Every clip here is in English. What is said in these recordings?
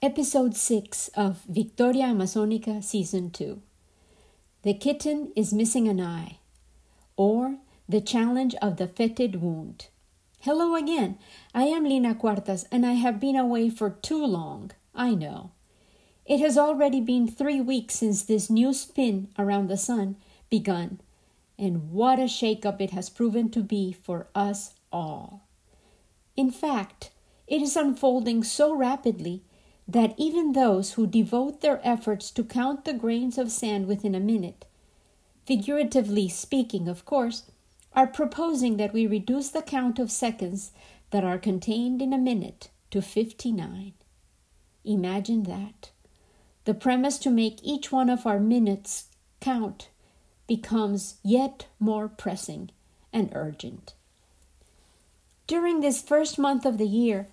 Episode 6 of Victoria Amazonica Season 2 The Kitten is Missing an Eye, or The Challenge of the Fetid Wound. Hello again. I am Lina Cuartas and I have been away for too long. I know. It has already been three weeks since this new spin around the sun begun, and what a shake-up it has proven to be for us all. In fact, it is unfolding so rapidly that even those who devote their efforts to count the grains of sand within a minute, figuratively speaking, of course, are proposing that we reduce the count of seconds that are contained in a minute to 59. Imagine that. The premise to make each one of our minutes count becomes yet more pressing and urgent. During this first month of the year,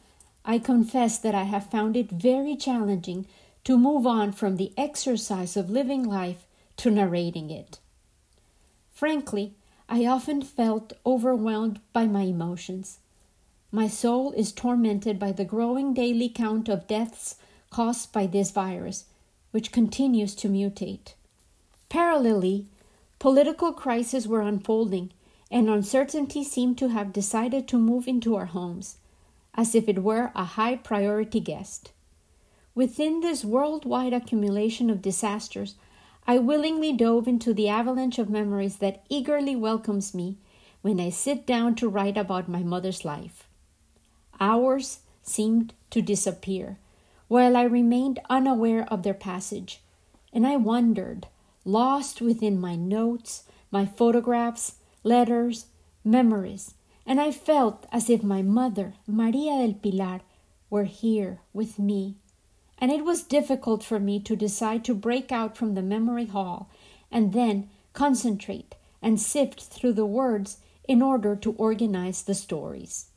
I confess that I have found it very challenging to move on from the exercise of living life to narrating it. Frankly, I often felt overwhelmed by my emotions. My soul is tormented by the growing daily count of deaths caused by this virus, which continues to mutate. Parallelly, political crises were unfolding, and uncertainty seemed to have decided to move into our homes as if it were a high priority guest. Within this worldwide accumulation of disasters, I willingly dove into the avalanche of memories that eagerly welcomes me when I sit down to write about my mother's life. Hours seemed to disappear, while I remained unaware of their passage, and I wondered, lost within my notes, my photographs, letters, memories, and I felt as if my mother, Maria del Pilar, were here with me. And it was difficult for me to decide to break out from the memory hall and then concentrate and sift through the words in order to organize the stories.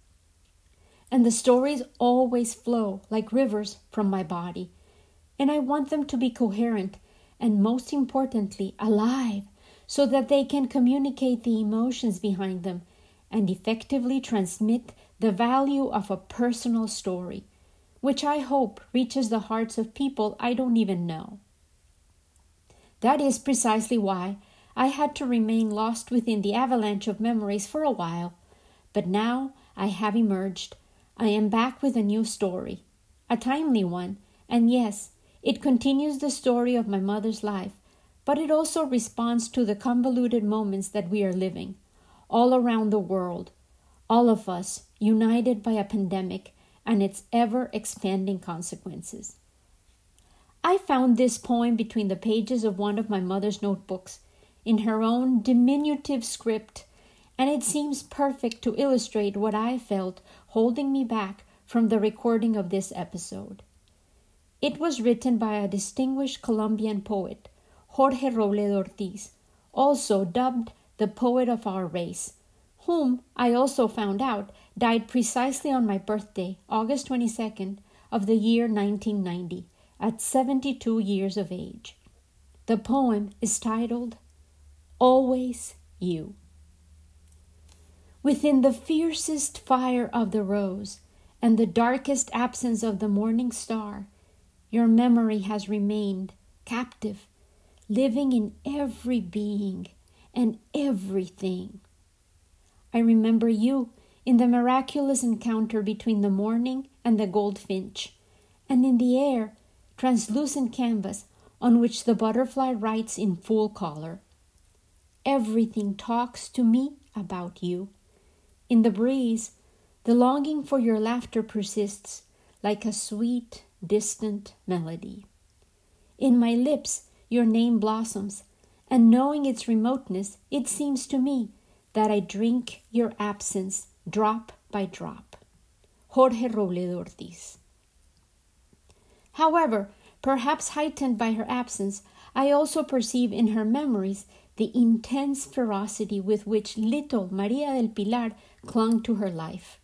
And the stories always flow like rivers from my body, and I want them to be coherent and, most importantly, alive so that they can communicate the emotions behind them and effectively transmit the value of a personal story, which I hope reaches the hearts of people I don't even know. That is precisely why I had to remain lost within the avalanche of memories for a while, but now I have emerged. I am back with a new story, a timely one, and yes, it continues the story of my mother's life, but it also responds to the convoluted moments that we are living all around the world, all of us united by a pandemic and its ever expanding consequences. I found this poem between the pages of one of my mother's notebooks in her own diminutive script, and it seems perfect to illustrate what I felt holding me back from the recording of this episode. It was written by a distinguished Colombian poet, Jorge Robledo Ortiz, also dubbed the poet of our race, whom I also found out died precisely on my birthday, August 22nd, of the year 1990, at 72 years of age. The poem is titled Always You. Within the fiercest fire of the rose and the darkest absence of the morning star, your memory has remained captive, living in every being and everything. I remember you in the miraculous encounter between the morning and the goldfinch, and in the air, translucent canvas on which the butterfly writes in full color. Everything talks to me about you. In the breeze, the longing for your laughter persists like a sweet, distant melody. In my lips, your name blossoms and knowing its remoteness, it seems to me that I drink your absence drop by drop. Jorge Robledo Ortiz. However, perhaps heightened by her absence, I also perceive in her memories the intense ferocity with which little Maria del Pilar clung to her life.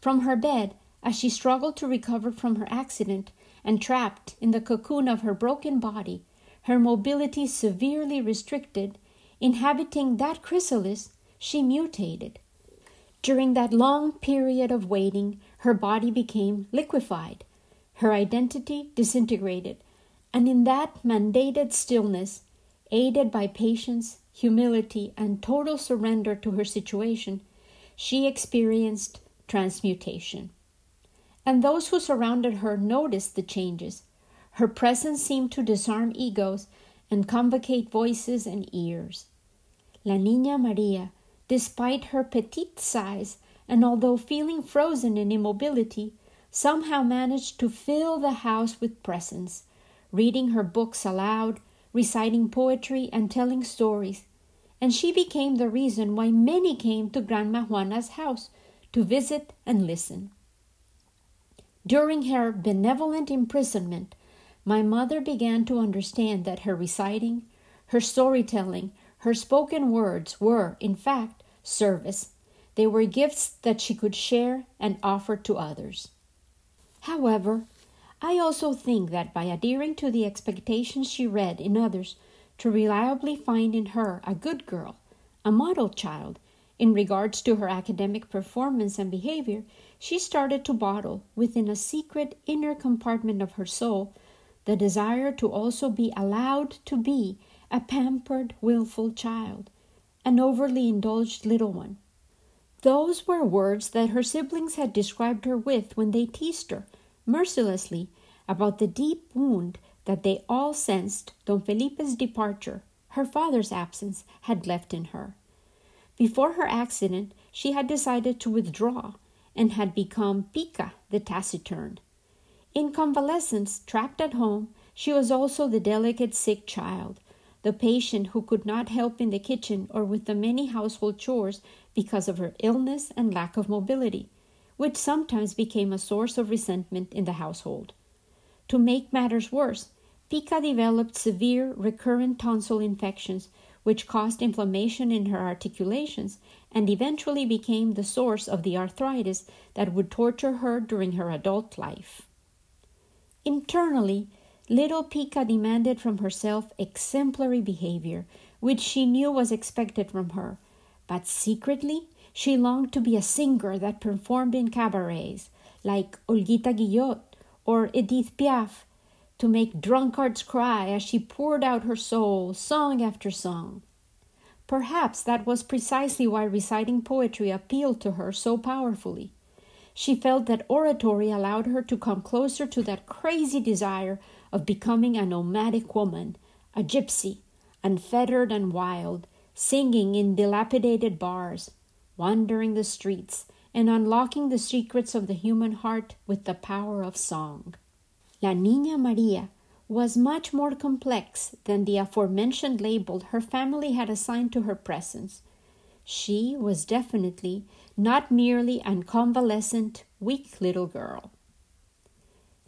From her bed, as she struggled to recover from her accident, and trapped in the cocoon of her broken body, her mobility severely restricted, inhabiting that chrysalis, she mutated. During that long period of waiting, her body became liquefied, her identity disintegrated, and in that mandated stillness, aided by patience, humility, and total surrender to her situation, she experienced transmutation. And those who surrounded her noticed the changes. Her presence seemed to disarm egos and convocate voices and ears. La Niña Maria, despite her petite size, and although feeling frozen in immobility, somehow managed to fill the house with presence, reading her books aloud, reciting poetry, and telling stories. And she became the reason why many came to Grandma Juana's house to visit and listen. During her benevolent imprisonment, my mother began to understand that her reciting, her storytelling, her spoken words were, in fact, service. They were gifts that she could share and offer to others. However, I also think that by adhering to the expectations she read in others to reliably find in her a good girl, a model child, in regards to her academic performance and behavior, she started to bottle within a secret inner compartment of her soul the desire to also be allowed to be a pampered, willful child, an overly indulged little one. Those were words that her siblings had described her with when they teased her mercilessly about the deep wound that they all sensed Don Felipe's departure, her father's absence, had left in her. Before her accident, she had decided to withdraw and had become Pica the taciturn. In convalescence, trapped at home, she was also the delicate sick child, the patient who could not help in the kitchen or with the many household chores because of her illness and lack of mobility, which sometimes became a source of resentment in the household. To make matters worse, Pica developed severe recurrent tonsil infections, which caused inflammation in her articulations and eventually became the source of the arthritis that would torture her during her adult life. Internally, little Pica demanded from herself exemplary behavior, which she knew was expected from her, but secretly she longed to be a singer that performed in cabarets, like Olguita Guillot or Edith Piaf, to make drunkards cry as she poured out her soul, song after song. Perhaps that was precisely why reciting poetry appealed to her so powerfully. She felt that oratory allowed her to come closer to that crazy desire of becoming a nomadic woman, a gypsy, unfettered and wild, singing in dilapidated bars, wandering the streets, and unlocking the secrets of the human heart with the power of song. La Niña Maria was much more complex than the aforementioned label her family had assigned to her presence. She was definitely not merely an convalescent, weak little girl.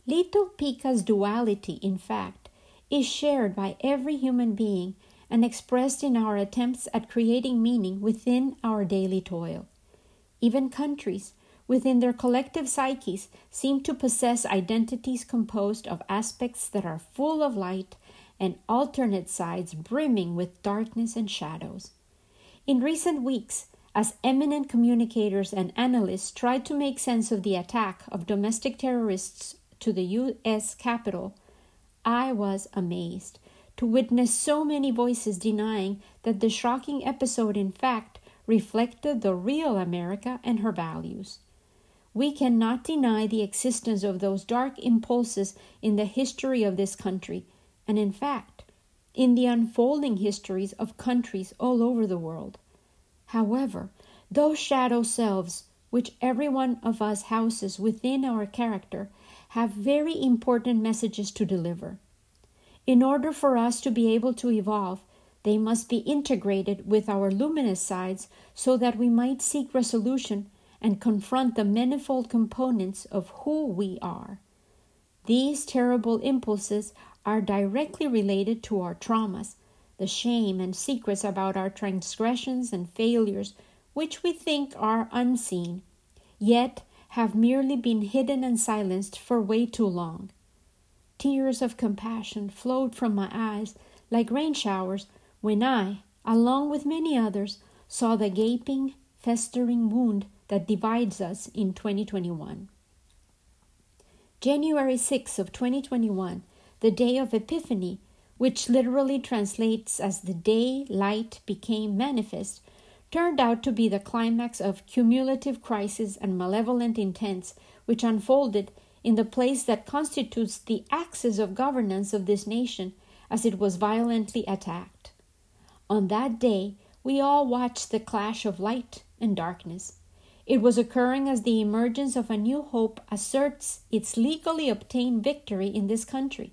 Little Pica's duality, in fact, is shared by every human being and expressed in our attempts at creating meaning within our daily toil. Even countries, within their collective psyches, seem to possess identities composed of aspects that are full of light and alternate sides brimming with darkness and shadows. In recent weeks, as eminent communicators and analysts tried to make sense of the attack of domestic terrorists to the U.S. Capitol, I was amazed to witness so many voices denying that the shocking episode, in fact, reflected the real America and her values. We cannot deny the existence of those dark impulses in the history of this country, and in fact, in the unfolding histories of countries all over the world. However, those shadow selves which every one of us houses within our character have very important messages to deliver. In order for us to be able to evolve, they must be integrated with our luminous sides so that we might seek resolution and confront the manifold components of who we are. These terrible impulses are directly related to our traumas, the shame and secrets about our transgressions and failures, which we think are unseen, yet have merely been hidden and silenced for way too long. Tears of compassion flowed from my eyes like rain showers when I, along with many others, saw the gaping, festering wound that divides us in 2021. January 6 of 2021, the day of Epiphany, which literally translates as the day light became manifest, turned out to be the climax of cumulative crises and malevolent intents which unfolded in the place that constitutes the axis of governance of this nation as it was violently attacked. On that day, we all watched the clash of light and darkness. It was occurring as the emergence of a new hope asserts its legally obtained victory in this country,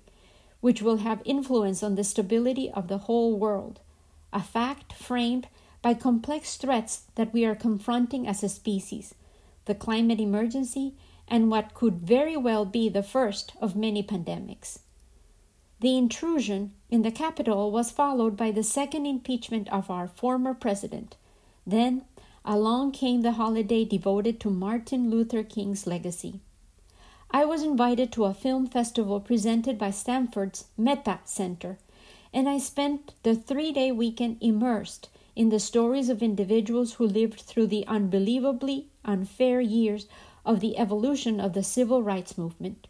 which will have influence on the stability of the whole world, a fact framed by complex threats that we are confronting as a species the climate emergency and what could very well be the first of many pandemics. The intrusion in the Capitol was followed by the second impeachment of our former president. Then along came the holiday devoted to Martin Luther King's legacy. I was invited to a film festival presented by Stanford's Meta Center, and I spent the three day weekend immersed in the stories of individuals who lived through the unbelievably unfair years of the evolution of the civil rights movement.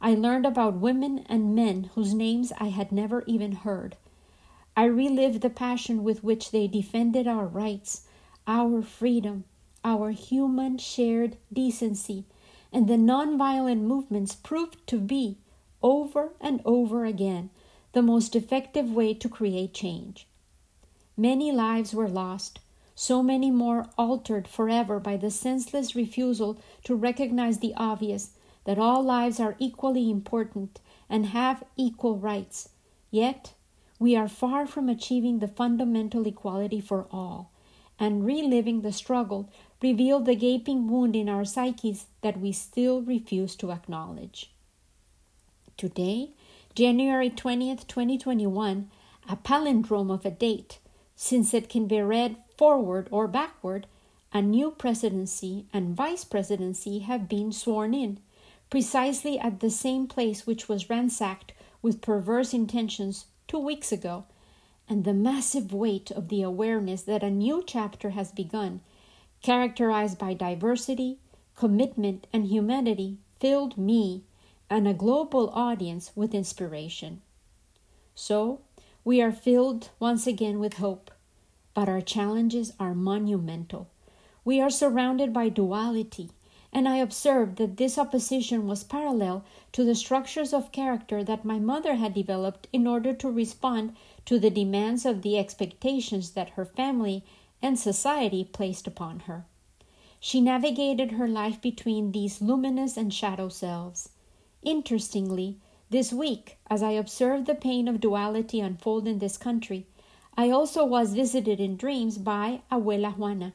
I learned about women and men whose names I had never even heard. I relived the passion with which they defended our rights, our freedom, our human shared decency, and the nonviolent movements proved to be, over and over again, the most effective way to create change. Many lives were lost, so many more altered forever by the senseless refusal to recognize the obvious that all lives are equally important and have equal rights. Yet, we are far from achieving the fundamental equality for all, and reliving the struggle revealed the gaping wound in our psyches that we still refuse to acknowledge. Today, January 20th, 2021, a palindrome of a date since it can be read forward or backward, a new presidency and vice presidency have been sworn in, precisely at the same place which was ransacked with perverse intentions two weeks ago, and the massive weight of the awareness that a new chapter has begun, characterized by diversity, commitment, and humanity, filled me and a global audience with inspiration. So, we are filled once again with hope, but our challenges are monumental. We are surrounded by duality, and I observed that this opposition was parallel to the structures of character that my mother had developed in order to respond to the demands of the expectations that her family and society placed upon her. She navigated her life between these luminous and shadow selves. Interestingly, this week, as I observed the pain of duality unfold in this country, I also was visited in dreams by Abuela Juana.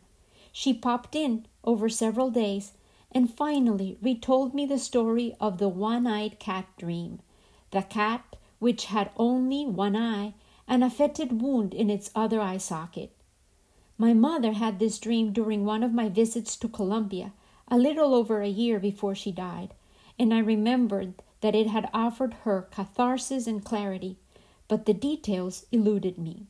She popped in over several days and finally retold me the story of the one eyed cat dream, the cat which had only one eye and a fetid wound in its other eye socket. My mother had this dream during one of my visits to Colombia, a little over a year before she died, and I remembered that it had offered her catharsis and clarity, but the details eluded me.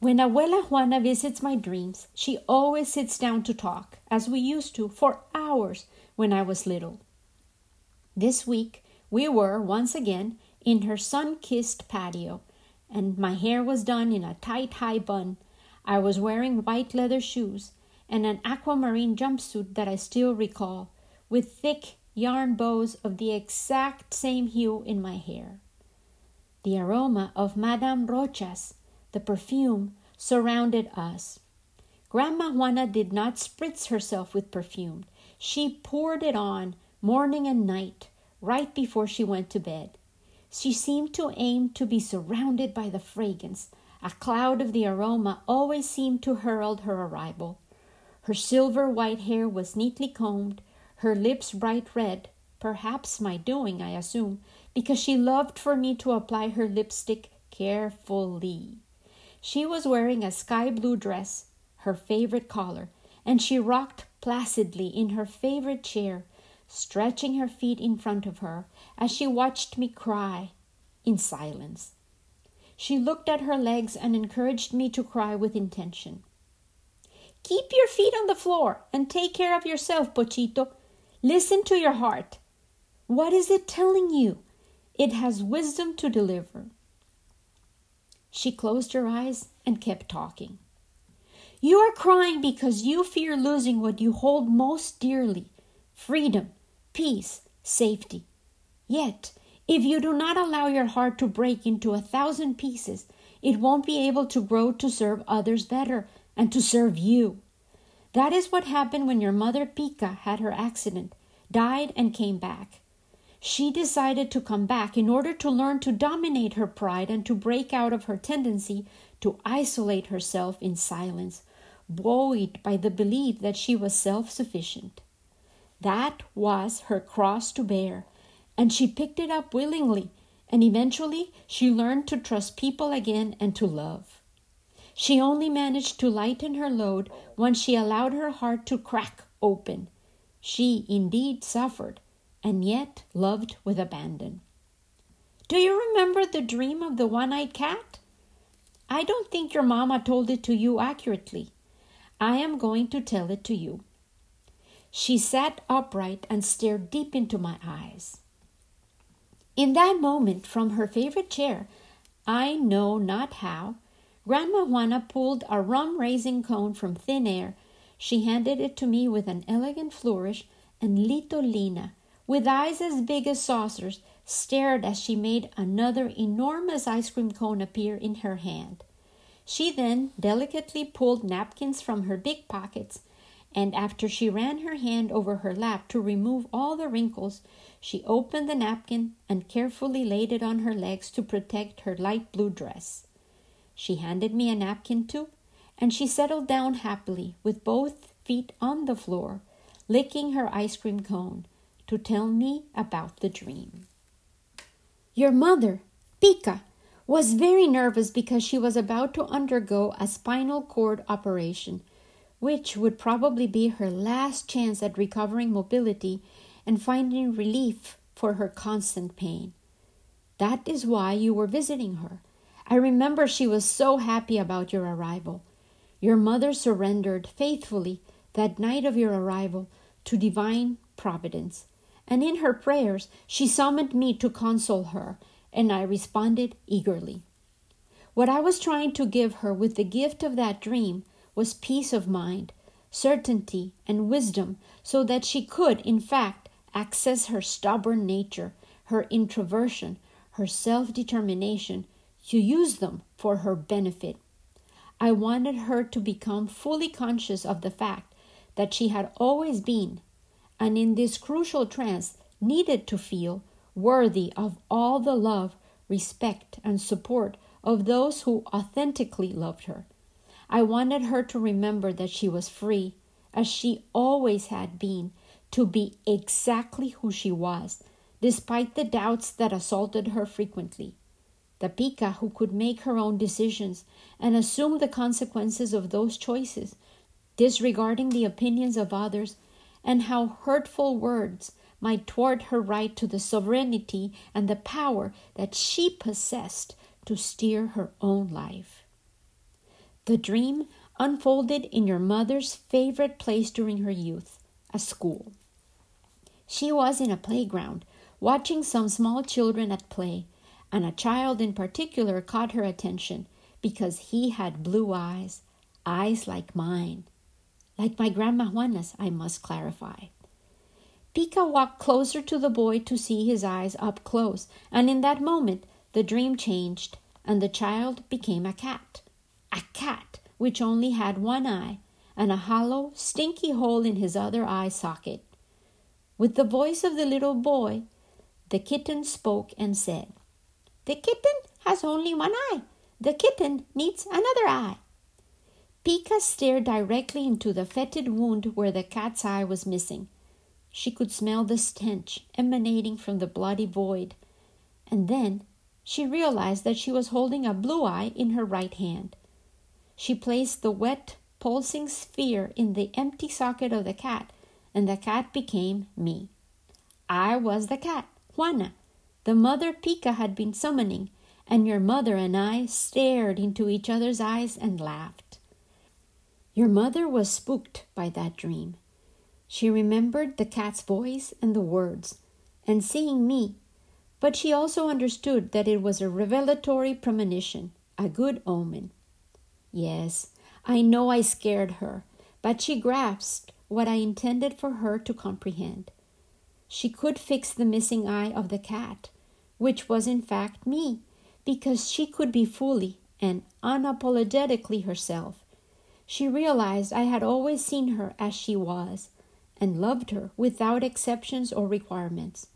When Abuela Juana visits my dreams, she always sits down to talk, as we used to, for hours when I was little. This week, we were, once again, in her sun kissed patio, and my hair was done in a tight high bun. I was wearing white leather shoes and an aquamarine jumpsuit that I still recall, with thick yarn bows of the exact same hue in my hair. The aroma of Madame Rochas, the perfume, surrounded us. Grandma Juana did not spritz herself with perfume. She poured it on morning and night, right before she went to bed. She seemed to aim to be surrounded by the fragrance. A cloud of the aroma always seemed to herald her arrival. Her silver white hair was neatly combed, her lips bright red, perhaps my doing, I assume, because she loved for me to apply her lipstick carefully. She was wearing a sky blue dress, her favorite color, and she rocked placidly in her favorite chair, stretching her feet in front of her as she watched me cry in silence. She looked at her legs and encouraged me to cry with intention. Keep your feet on the floor and take care of yourself, Pochito. Listen to your heart. What is it telling you? It has wisdom to deliver. She closed her eyes and kept talking. You are crying because you fear losing what you hold most dearly freedom, peace, safety. Yet, if you do not allow your heart to break into a thousand pieces, it won't be able to grow to serve others better and to serve you. That is what happened when your mother Pika had her accident, died, and came back. She decided to come back in order to learn to dominate her pride and to break out of her tendency to isolate herself in silence, buoyed by the belief that she was self sufficient. That was her cross to bear, and she picked it up willingly, and eventually she learned to trust people again and to love. She only managed to lighten her load when she allowed her heart to crack open. She indeed suffered, and yet loved with abandon. Do you remember the dream of the one eyed cat? I don't think your mamma told it to you accurately. I am going to tell it to you. She sat upright and stared deep into my eyes. In that moment, from her favorite chair, I know not how, Grandma Juana pulled a rum raisin cone from thin air. She handed it to me with an elegant flourish, and Lito Lina, with eyes as big as saucers, stared as she made another enormous ice cream cone appear in her hand. She then delicately pulled napkins from her big pockets, and after she ran her hand over her lap to remove all the wrinkles, she opened the napkin and carefully laid it on her legs to protect her light blue dress. She handed me a napkin too, and she settled down happily with both feet on the floor, licking her ice cream cone, to tell me about the dream. Your mother, Pika, was very nervous because she was about to undergo a spinal cord operation, which would probably be her last chance at recovering mobility and finding relief for her constant pain. That is why you were visiting her I remember she was so happy about your arrival. Your mother surrendered faithfully that night of your arrival to divine providence, and in her prayers she summoned me to console her, and I responded eagerly. What I was trying to give her with the gift of that dream was peace of mind, certainty, and wisdom, so that she could, in fact, access her stubborn nature, her introversion, her self determination, to use them for her benefit. I wanted her to become fully conscious of the fact that she had always been, and in this crucial trance needed to feel worthy of all the love, respect, and support of those who authentically loved her. I wanted her to remember that she was free, as she always had been, to be exactly who she was, despite the doubts that assaulted her frequently the Pika who could make her own decisions and assume the consequences of those choices, disregarding the opinions of others, and how hurtful words might thwart her right to the sovereignty and the power that she possessed to steer her own life. The dream unfolded in your mother's favorite place during her youth, a school. She was in a playground, watching some small children at play and a child in particular caught her attention because he had blue eyes, eyes like mine. Like my Grandma Juana's, I must clarify. Pika walked closer to the boy to see his eyes up close, and in that moment the dream changed, and the child became a cat. A cat which only had one eye and a hollow, stinky hole in his other eye socket. With the voice of the little boy, the kitten spoke and said, the kitten has only one eye. The kitten needs another eye. Pika stared directly into the fetid wound where the cat's eye was missing. She could smell the stench emanating from the bloody void. And then she realized that she was holding a blue eye in her right hand. She placed the wet, pulsing sphere in the empty socket of the cat, and the cat became me. I was the cat, Juana, the mother Pika had been summoning, and your mother and I stared into each other's eyes and laughed. Your mother was spooked by that dream. She remembered the cat's voice and the words, and seeing me, but she also understood that it was a revelatory premonition, a good omen. Yes, I know I scared her, but she grasped what I intended for her to comprehend. She could fix the missing eye of the cat, which was in fact me, because she could be fully and unapologetically herself. She realized I had always seen her as she was and loved her without exceptions or requirements.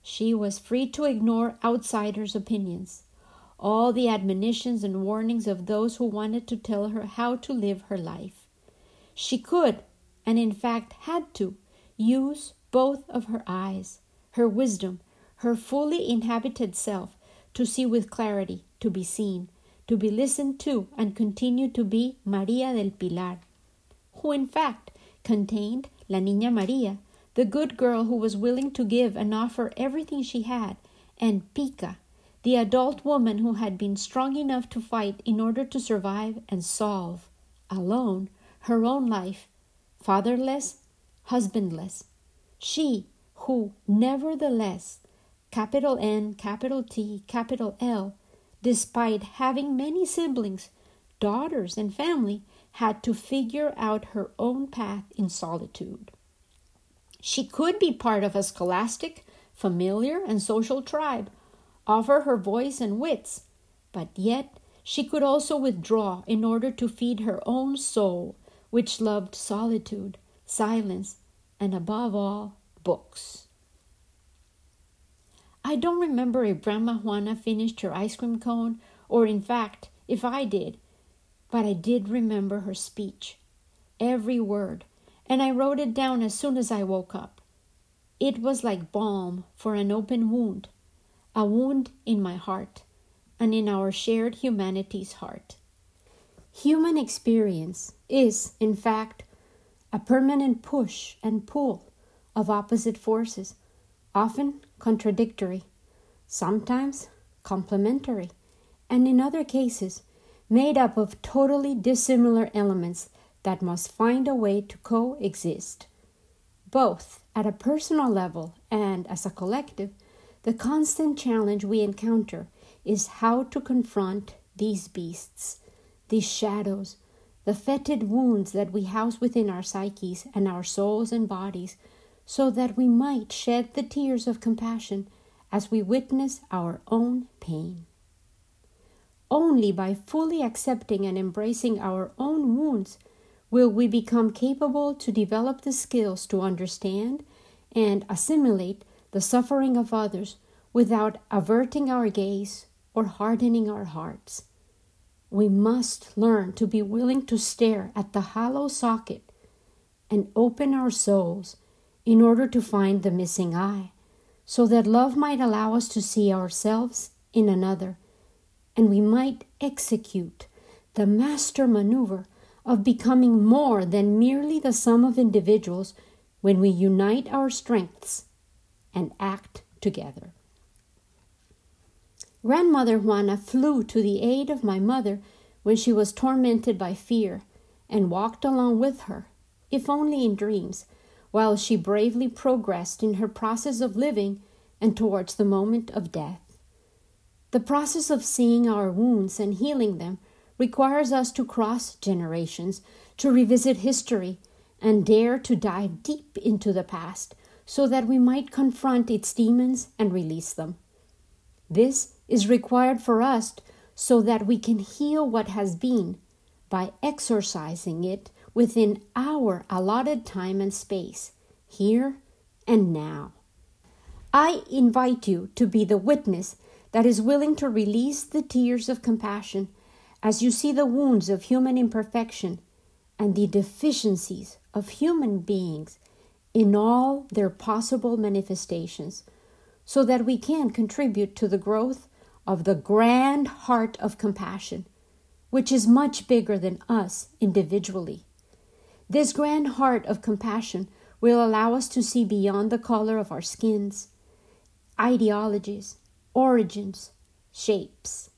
She was free to ignore outsiders' opinions, all the admonitions and warnings of those who wanted to tell her how to live her life. She could, and in fact had to, use both of her eyes, her wisdom, her fully inhabited self, to see with clarity, to be seen, to be listened to, and continue to be Maria del Pilar, who in fact contained La Niña Maria, the good girl who was willing to give and offer everything she had, and Pica, the adult woman who had been strong enough to fight in order to survive and solve, alone, her own life, fatherless, husbandless. She who, nevertheless, capital N, capital T, capital L, despite having many siblings, daughters, and family, had to figure out her own path in solitude. She could be part of a scholastic, familiar, and social tribe, offer her voice and wits, but yet she could also withdraw in order to feed her own soul, which loved solitude, silence, and above all, books. I don't remember if Grandma Juana finished her ice cream cone, or in fact, if I did, but I did remember her speech, every word, and I wrote it down as soon as I woke up. It was like balm for an open wound, a wound in my heart and in our shared humanity's heart. Human experience is, in fact, a permanent push and pull of opposite forces, often contradictory, sometimes complementary, and in other cases, made up of totally dissimilar elements that must find a way to coexist. Both at a personal level and as a collective, the constant challenge we encounter is how to confront these beasts, these shadows, the fetid wounds that we house within our psyches and our souls and bodies, so that we might shed the tears of compassion as we witness our own pain. Only by fully accepting and embracing our own wounds will we become capable to develop the skills to understand and assimilate the suffering of others without averting our gaze or hardening our hearts. We must learn to be willing to stare at the hollow socket and open our souls in order to find the missing eye, so that love might allow us to see ourselves in another and we might execute the master maneuver of becoming more than merely the sum of individuals when we unite our strengths and act together. Grandmother Juana flew to the aid of my mother when she was tormented by fear and walked along with her, if only in dreams, while she bravely progressed in her process of living and towards the moment of death. The process of seeing our wounds and healing them requires us to cross generations, to revisit history, and dare to dive deep into the past so that we might confront its demons and release them. This is required for us so that we can heal what has been by exorcising it within our allotted time and space, here and now. I invite you to be the witness that is willing to release the tears of compassion as you see the wounds of human imperfection and the deficiencies of human beings in all their possible manifestations, so that we can contribute to the growth of the grand heart of compassion, which is much bigger than us individually. This grand heart of compassion will allow us to see beyond the color of our skins, ideologies, origins, shapes,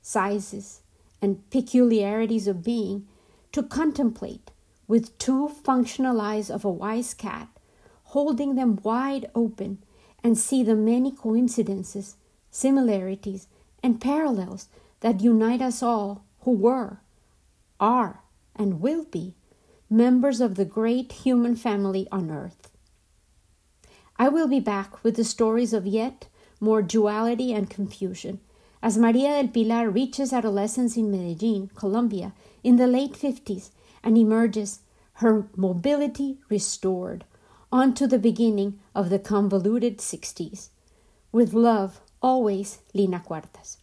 sizes, and peculiarities of being to contemplate with two functional eyes of a wise cat, holding them wide open, and see the many coincidences, similarities, and parallels that unite us all who were, are, and will be members of the great human family on earth. I will be back with the stories of yet more duality and confusion as Maria del Pilar reaches adolescence in Medellin, Colombia, in the late 50s and emerges, her mobility restored, onto the beginning of the convoluted 60s. With love, always, Lina Cuartas.